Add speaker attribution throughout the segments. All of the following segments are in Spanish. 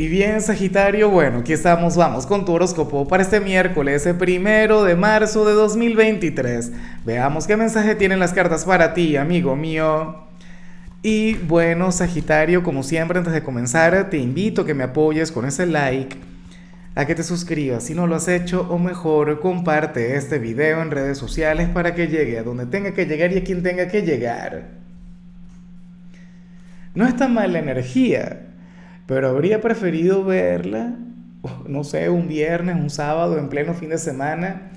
Speaker 1: Y bien, Sagitario, bueno, aquí estamos, vamos con tu horóscopo para este miércoles, el primero de marzo de 2023. Veamos qué mensaje tienen las cartas para ti, amigo mío. Y bueno, Sagitario, como siempre, antes de comenzar, te invito a que me apoyes con ese like, a que te suscribas si no lo has hecho, o mejor, comparte este video en redes sociales para que llegue a donde tenga que llegar y a quien tenga que llegar. No está mal la energía pero habría preferido verla, no sé, un viernes, un sábado, en pleno fin de semana.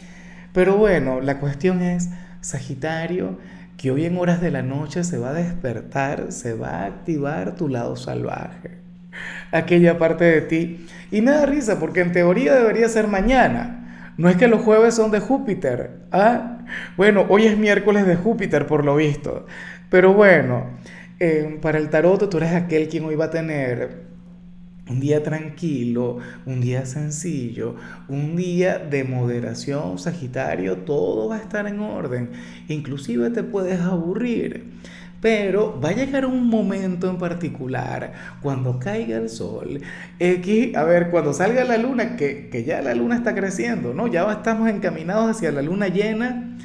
Speaker 1: Pero bueno, la cuestión es, Sagitario, que hoy en horas de la noche se va a despertar, se va a activar tu lado salvaje, aquella parte de ti. Y me da risa porque en teoría debería ser mañana. No es que los jueves son de Júpiter. ¿ah? Bueno, hoy es miércoles de Júpiter por lo visto. Pero bueno, eh, para el tarot tú eres aquel quien hoy va a tener un día tranquilo, un día sencillo, un día de moderación, Sagitario, todo va a estar en orden. Inclusive te puedes aburrir. Pero va a llegar un momento en particular, cuando caiga el sol, X, a ver, cuando salga la luna, que, ya la luna está creciendo, ¿no? Ya estamos encaminados hacia la luna llena,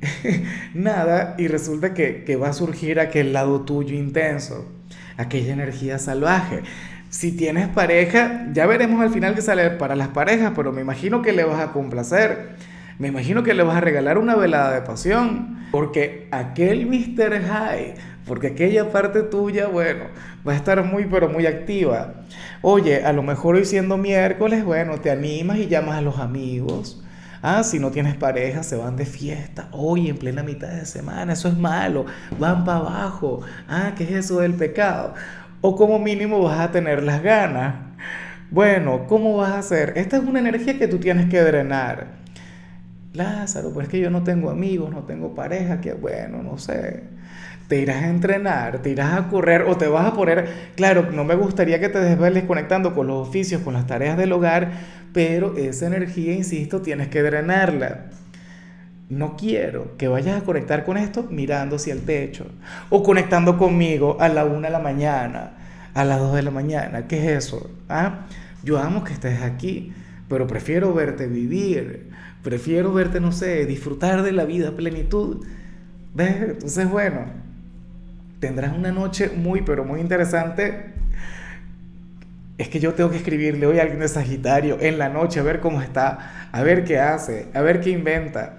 Speaker 1: nada, y resulta que, que va a surgir aquel lado tuyo intenso, aquella energía salvaje. Si tienes pareja, ya veremos al final qué sale para las parejas, pero me imagino que le vas a complacer. Me imagino que le vas a regalar una velada de pasión, porque aquel Mr. High, porque aquella parte tuya, bueno, va a estar muy, pero muy activa. Oye, a lo mejor hoy siendo miércoles, bueno, te animas y llamas a los amigos. Ah, si no tienes pareja, se van de fiesta. Hoy en plena mitad de semana, eso es malo. Van para abajo. Ah, ¿qué es eso del pecado? O como mínimo vas a tener las ganas. Bueno, ¿cómo vas a hacer? Esta es una energía que tú tienes que drenar. Lázaro, pues es que yo no tengo amigos, no tengo pareja, que bueno, no sé. Te irás a entrenar, te irás a correr o te vas a poner, claro, no me gustaría que te desveles conectando con los oficios, con las tareas del hogar, pero esa energía, insisto, tienes que drenarla. No quiero que vayas a conectar con esto mirando hacia el techo o conectando conmigo a la una de la mañana, a las dos de la mañana. ¿Qué es eso? ¿Ah? Yo amo que estés aquí, pero prefiero verte vivir, prefiero verte, no sé, disfrutar de la vida a plenitud. ¿Ves? Entonces, bueno, tendrás una noche muy, pero muy interesante. Es que yo tengo que escribirle hoy a alguien de Sagitario en la noche a ver cómo está, a ver qué hace, a ver qué inventa.